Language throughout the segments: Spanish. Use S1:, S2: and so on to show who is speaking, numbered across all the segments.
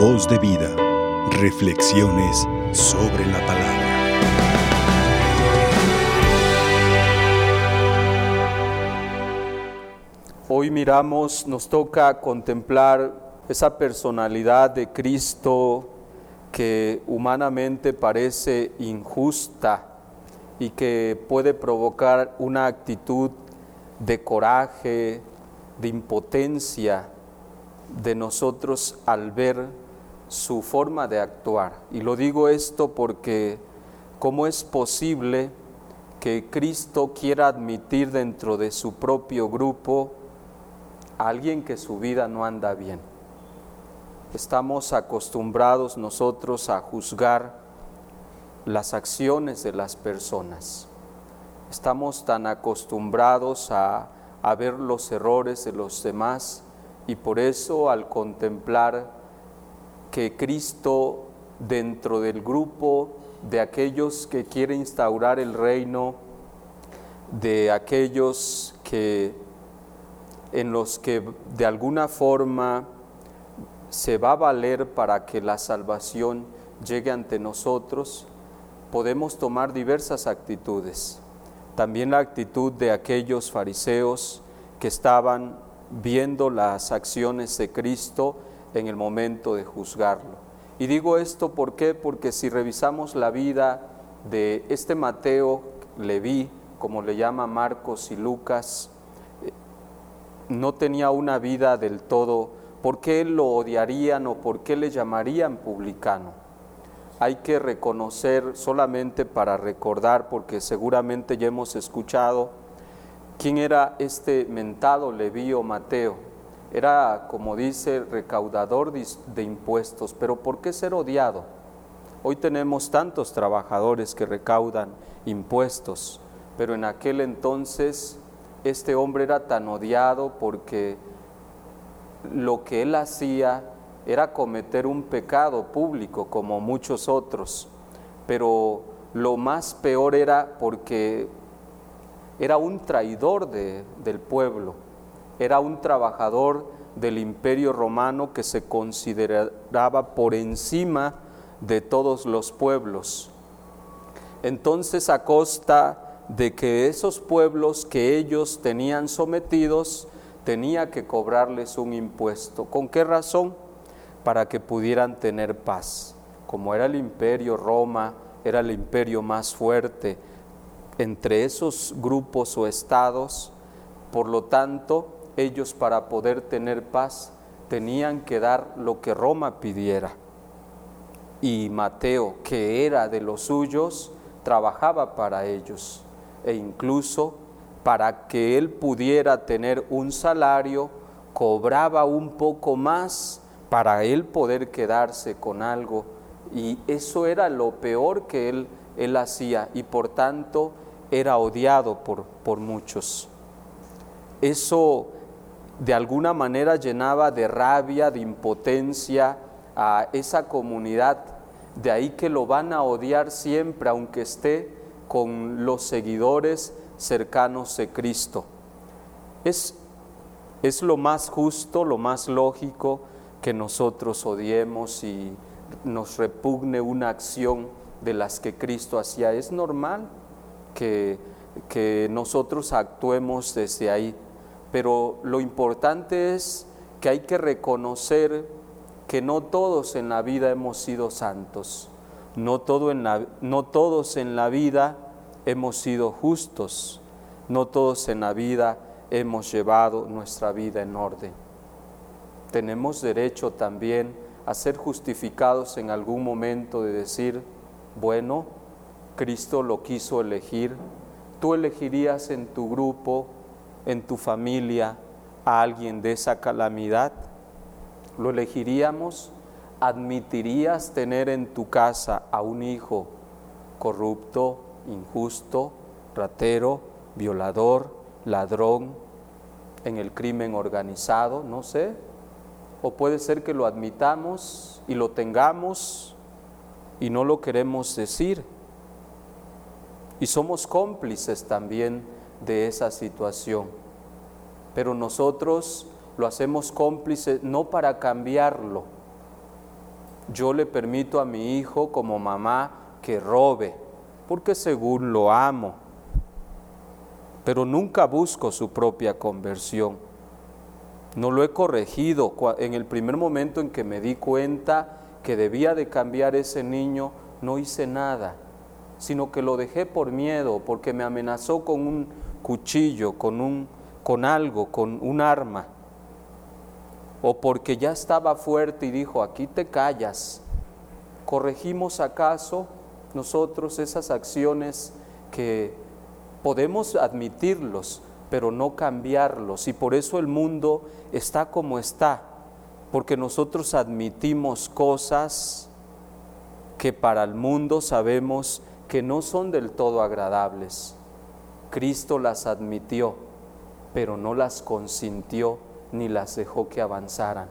S1: Voz de vida. Reflexiones sobre la palabra.
S2: Hoy miramos, nos toca contemplar esa personalidad de Cristo que humanamente parece injusta y que puede provocar una actitud de coraje, de impotencia de nosotros al ver su forma de actuar. Y lo digo esto porque ¿cómo es posible que Cristo quiera admitir dentro de su propio grupo a alguien que su vida no anda bien? Estamos acostumbrados nosotros a juzgar las acciones de las personas. Estamos tan acostumbrados a, a ver los errores de los demás y por eso al contemplar que Cristo dentro del grupo de aquellos que quiere instaurar el reino, de aquellos que en los que de alguna forma se va a valer para que la salvación llegue ante nosotros, podemos tomar diversas actitudes. También la actitud de aquellos fariseos que estaban viendo las acciones de Cristo en el momento de juzgarlo. Y digo esto ¿por qué? porque si revisamos la vida de este Mateo Leví, como le llama Marcos y Lucas, eh, no tenía una vida del todo, ¿por qué lo odiarían o por qué le llamarían publicano? Hay que reconocer solamente para recordar, porque seguramente ya hemos escuchado, quién era este mentado Leví o Mateo era, como dice, recaudador de impuestos, pero ¿por qué ser odiado? Hoy tenemos tantos trabajadores que recaudan impuestos, pero en aquel entonces este hombre era tan odiado porque lo que él hacía era cometer un pecado público como muchos otros, pero lo más peor era porque era un traidor del pueblo era un trabajador del imperio romano que se consideraba por encima de todos los pueblos. Entonces a costa de que esos pueblos que ellos tenían sometidos, tenía que cobrarles un impuesto. ¿Con qué razón? Para que pudieran tener paz. Como era el imperio Roma, era el imperio más fuerte entre esos grupos o estados, por lo tanto, ellos para poder tener paz tenían que dar lo que Roma pidiera. Y Mateo, que era de los suyos, trabajaba para ellos e incluso para que él pudiera tener un salario, cobraba un poco más para él poder quedarse con algo. Y eso era lo peor que él, él hacía y por tanto era odiado por, por muchos. Eso de alguna manera llenaba de rabia, de impotencia a esa comunidad. De ahí que lo van a odiar siempre, aunque esté con los seguidores cercanos de Cristo. Es, es lo más justo, lo más lógico que nosotros odiemos y nos repugne una acción de las que Cristo hacía. Es normal que, que nosotros actuemos desde ahí pero lo importante es que hay que reconocer que no todos en la vida hemos sido santos, no, en la, no todos en la vida hemos sido justos, no todos en la vida hemos llevado nuestra vida en orden. Tenemos derecho también a ser justificados en algún momento de decir, bueno, Cristo lo quiso elegir, tú elegirías en tu grupo en tu familia a alguien de esa calamidad? ¿Lo elegiríamos? ¿Admitirías tener en tu casa a un hijo corrupto, injusto, ratero, violador, ladrón, en el crimen organizado? No sé. O puede ser que lo admitamos y lo tengamos y no lo queremos decir. Y somos cómplices también de esa situación. Pero nosotros lo hacemos cómplice no para cambiarlo, yo le permito a mi hijo como mamá que robe, porque según lo amo, pero nunca busco su propia conversión. No lo he corregido en el primer momento en que me di cuenta que debía de cambiar ese niño, no hice nada, sino que lo dejé por miedo, porque me amenazó con un cuchillo, con un con algo, con un arma, o porque ya estaba fuerte y dijo, aquí te callas. ¿Corregimos acaso nosotros esas acciones que podemos admitirlos, pero no cambiarlos? Y por eso el mundo está como está, porque nosotros admitimos cosas que para el mundo sabemos que no son del todo agradables. Cristo las admitió, pero no las consintió ni las dejó que avanzaran.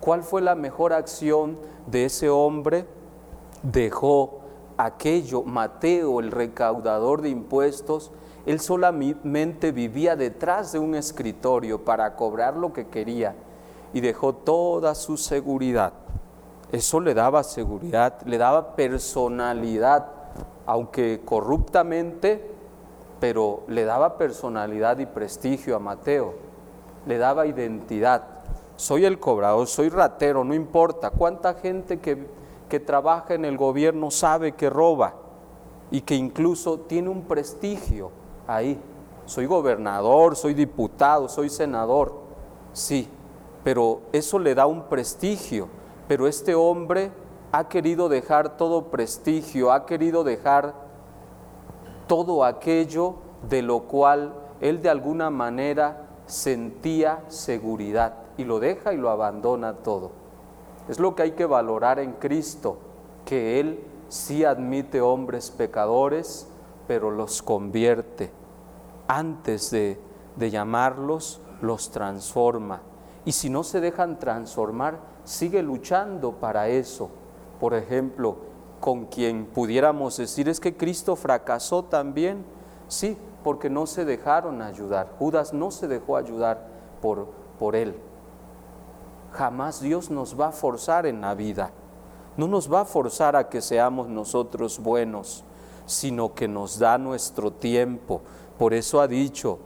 S2: ¿Cuál fue la mejor acción de ese hombre? Dejó aquello, Mateo, el recaudador de impuestos, él solamente vivía detrás de un escritorio para cobrar lo que quería y dejó toda su seguridad. Eso le daba seguridad, le daba personalidad, aunque corruptamente, pero le daba personalidad y prestigio a Mateo, le daba identidad. Soy el cobrador, soy ratero, no importa. ¿Cuánta gente que, que trabaja en el gobierno sabe que roba y que incluso tiene un prestigio ahí? Soy gobernador, soy diputado, soy senador. Sí, pero eso le da un prestigio. Pero este hombre ha querido dejar todo prestigio, ha querido dejar todo aquello de lo cual él de alguna manera sentía seguridad y lo deja y lo abandona todo. Es lo que hay que valorar en Cristo, que Él sí admite hombres pecadores, pero los convierte. Antes de, de llamarlos, los transforma. Y si no se dejan transformar, sigue luchando para eso. Por ejemplo, con quien pudiéramos decir es que Cristo fracasó también. Sí, porque no se dejaron ayudar. Judas no se dejó ayudar por, por él. Jamás Dios nos va a forzar en la vida. No nos va a forzar a que seamos nosotros buenos, sino que nos da nuestro tiempo. Por eso ha dicho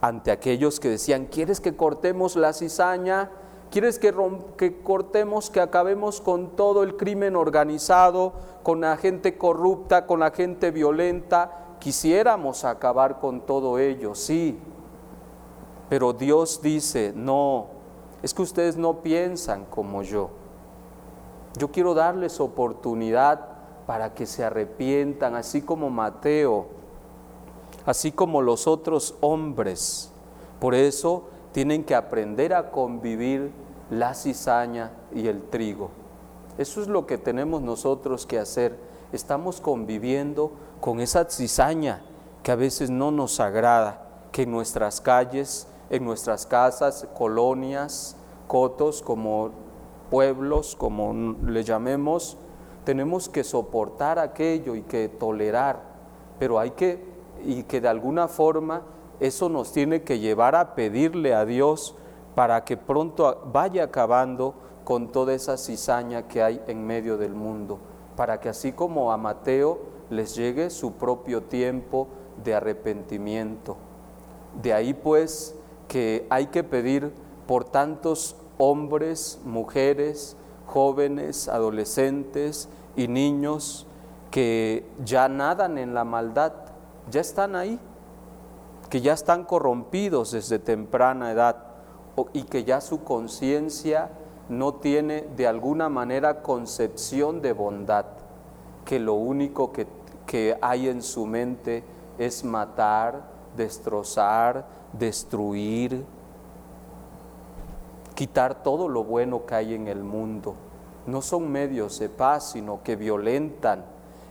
S2: ante aquellos que decían, ¿quieres que cortemos la cizaña? ¿Quieres que, que, cortemos, que acabemos con todo el crimen organizado, con la gente corrupta, con la gente violenta? Quisiéramos acabar con todo ello, sí. Pero Dios dice, no, es que ustedes no piensan como yo. Yo quiero darles oportunidad para que se arrepientan, así como Mateo, así como los otros hombres. Por eso tienen que aprender a convivir la cizaña y el trigo. Eso es lo que tenemos nosotros que hacer. Estamos conviviendo con esa cizaña que a veces no nos agrada, que en nuestras calles, en nuestras casas, colonias, cotos, como pueblos, como le llamemos, tenemos que soportar aquello y que tolerar, pero hay que, y que de alguna forma eso nos tiene que llevar a pedirle a Dios para que pronto vaya acabando con toda esa cizaña que hay en medio del mundo, para que así como a Mateo les llegue su propio tiempo de arrepentimiento. De ahí pues que hay que pedir por tantos hombres, mujeres, jóvenes, adolescentes y niños que ya nadan en la maldad, ya están ahí, que ya están corrompidos desde temprana edad y que ya su conciencia no tiene de alguna manera concepción de bondad, que lo único que, que hay en su mente es matar, destrozar, destruir, quitar todo lo bueno que hay en el mundo. No son medios de paz, sino que violentan.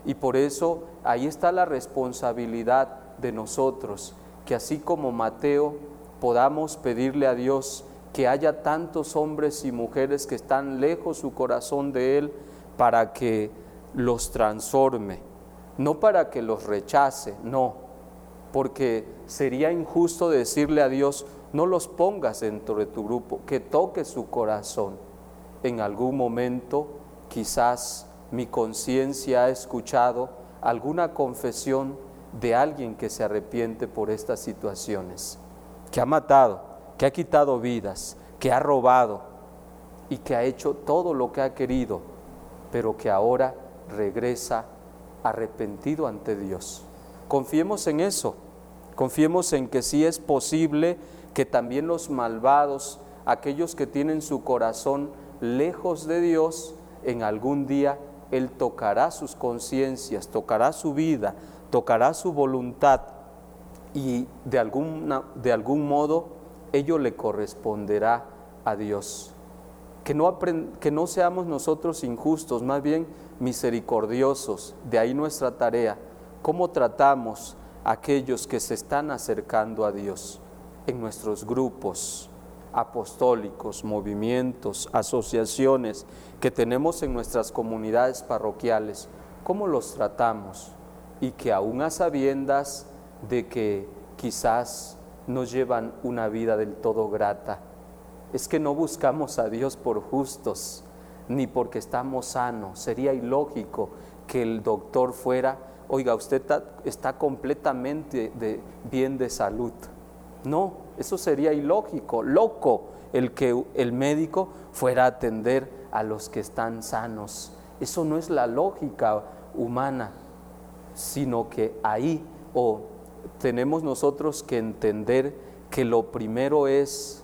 S2: Y por eso ahí está la responsabilidad de nosotros, que así como Mateo podamos pedirle a Dios que haya tantos hombres y mujeres que están lejos su corazón de Él para que los transforme, no para que los rechace, no, porque sería injusto decirle a Dios, no los pongas dentro de tu grupo, que toque su corazón. en algún momento quizás mi conciencia ha escuchado alguna confesión de alguien que se arrepiente por estas situaciones, que ha matado, que ha quitado vidas, que ha robado y que ha hecho todo lo que ha querido, pero que ahora regresa arrepentido ante Dios. Confiemos en eso, confiemos en que sí es posible que también los malvados, aquellos que tienen su corazón lejos de Dios, en algún día Él tocará sus conciencias, tocará su vida, tocará su voluntad y de, alguna, de algún modo ello le corresponderá a Dios. Que no, que no seamos nosotros injustos, más bien misericordiosos, de ahí nuestra tarea, cómo tratamos a aquellos que se están acercando a Dios en nuestros grupos apostólicos, movimientos, asociaciones que tenemos en nuestras comunidades parroquiales, cómo los tratamos y que aún a sabiendas de que quizás nos llevan una vida del todo grata, es que no buscamos a Dios por justos, ni porque estamos sanos. Sería ilógico que el doctor fuera, oiga, usted está, completamente de, bien de salud. No, eso sería ilógico, loco, el que el médico fuera a atender a los que están sanos. Eso no es la lógica humana, sino que ahí o tenemos nosotros que entender que lo primero es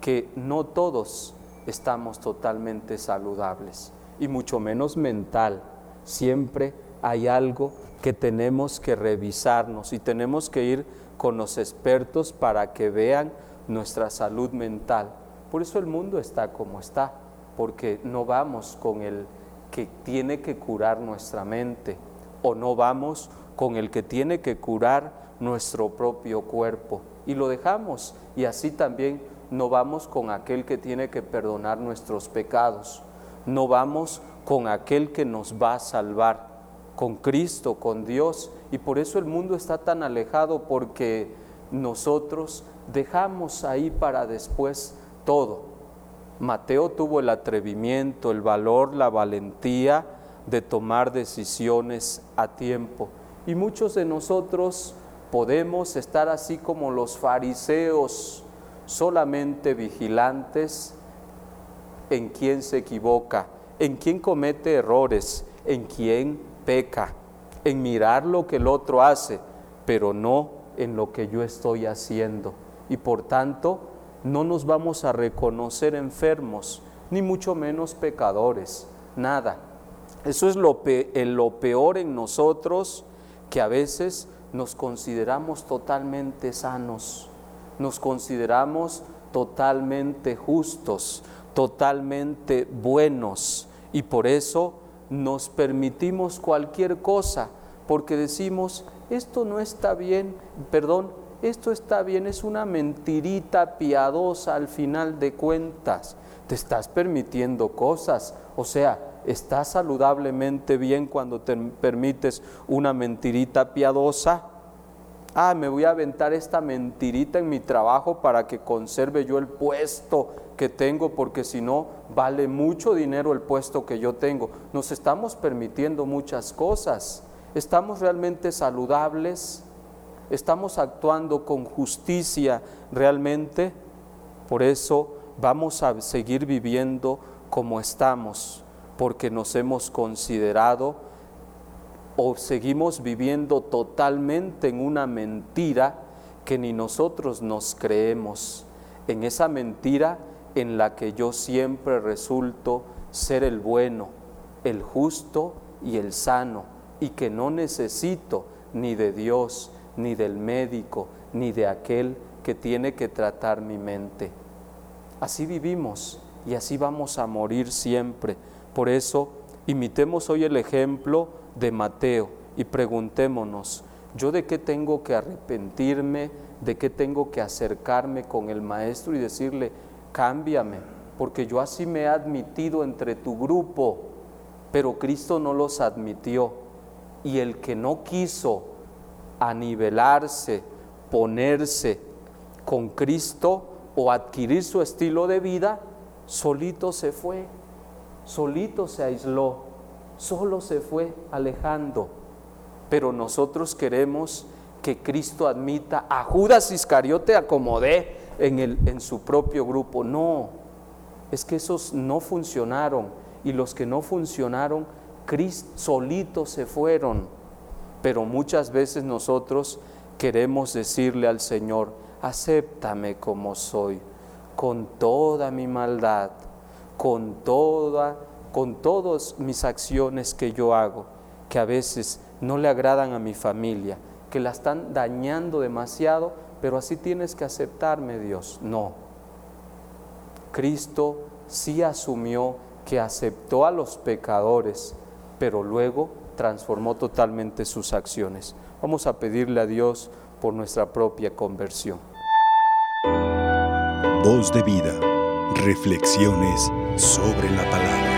S2: que no todos estamos totalmente saludables y mucho menos mental. Siempre hay algo que tenemos que revisarnos y tenemos que ir con los expertos para que vean nuestra salud mental. Por eso el mundo está como está, porque no vamos con el que tiene que curar nuestra mente o no vamos con el que tiene que curar nuestro propio cuerpo y lo dejamos y así también no vamos con aquel que tiene que perdonar nuestros pecados, no vamos con aquel que nos va a salvar, con Cristo, con Dios. Y por eso el mundo está tan alejado porque nosotros dejamos ahí para después todo. Mateo tuvo el atrevimiento, el valor, la valentía de tomar decisiones a tiempo. Y muchos de nosotros podemos estar así como los fariseos, solamente vigilantes en quien se equivoca, en quien comete errores, en quien peca, en mirar lo que el otro hace, pero no en lo que yo estoy haciendo. Y por tanto, no nos vamos a reconocer enfermos, ni mucho menos pecadores, nada. Eso es lo, lo peor en nosotros, que a veces nos consideramos totalmente sanos nos consideramos totalmente justos, totalmente buenos y por eso nos permitimos cualquier cosa, porque decimos, esto no está bien, perdón, esto está bien, es una mentirita piadosa al final de cuentas. Te estás permitiendo cosas, o sea, estás saludablemente bien cuando te permites una mentirita piadosa ah, me voy a aventar esta mentirita en mi trabajo para que conserve yo el puesto que tengo, porque si no, vale mucho dinero el puesto que yo tengo. Nos estamos permitiendo muchas cosas. Estamos realmente saludables, estamos actuando con justicia realmente. Por eso vamos a seguir viviendo como estamos, porque nos hemos considerado o seguimos viviendo totalmente en una mentira que ni nosotros nos creemos, en esa mentira en la que yo siempre resulto ser el bueno, el justo y el sano, y que no necesito ni de Dios, ni del médico, ni de aquel que tiene que tratar mi mente. Así vivimos y así vamos a morir siempre. Por eso, imitemos hoy el ejemplo de Mateo y preguntémonos, ¿yo de qué tengo que arrepentirme? ¿De qué tengo que acercarme con el Maestro y decirle, cámbiame? Porque yo así me he admitido entre tu grupo, pero Cristo no los admitió. Y el que no quiso anivelarse, ponerse con Cristo o adquirir su estilo de vida, solito se fue solito se aisló, solo se fue alejando. Pero nosotros queremos que Cristo admita a Judas Iscariote acomodé en, el, en su propio grupo. No, es que esos no funcionaron y los que no funcionaron, Cristo solitos se fueron. Pero muchas veces nosotros queremos decirle al Señor, acéptame como soy, con toda mi maldad, con toda, con todas mis acciones que yo hago, que a veces no le agradan a mi familia, que la están dañando demasiado, pero así tienes que aceptarme, Dios. No. Cristo sí asumió que aceptó a los pecadores, pero luego transformó totalmente sus acciones. Vamos a pedirle a Dios por nuestra propia conversión.
S1: Voz de vida. Reflexiones sobre la palabra.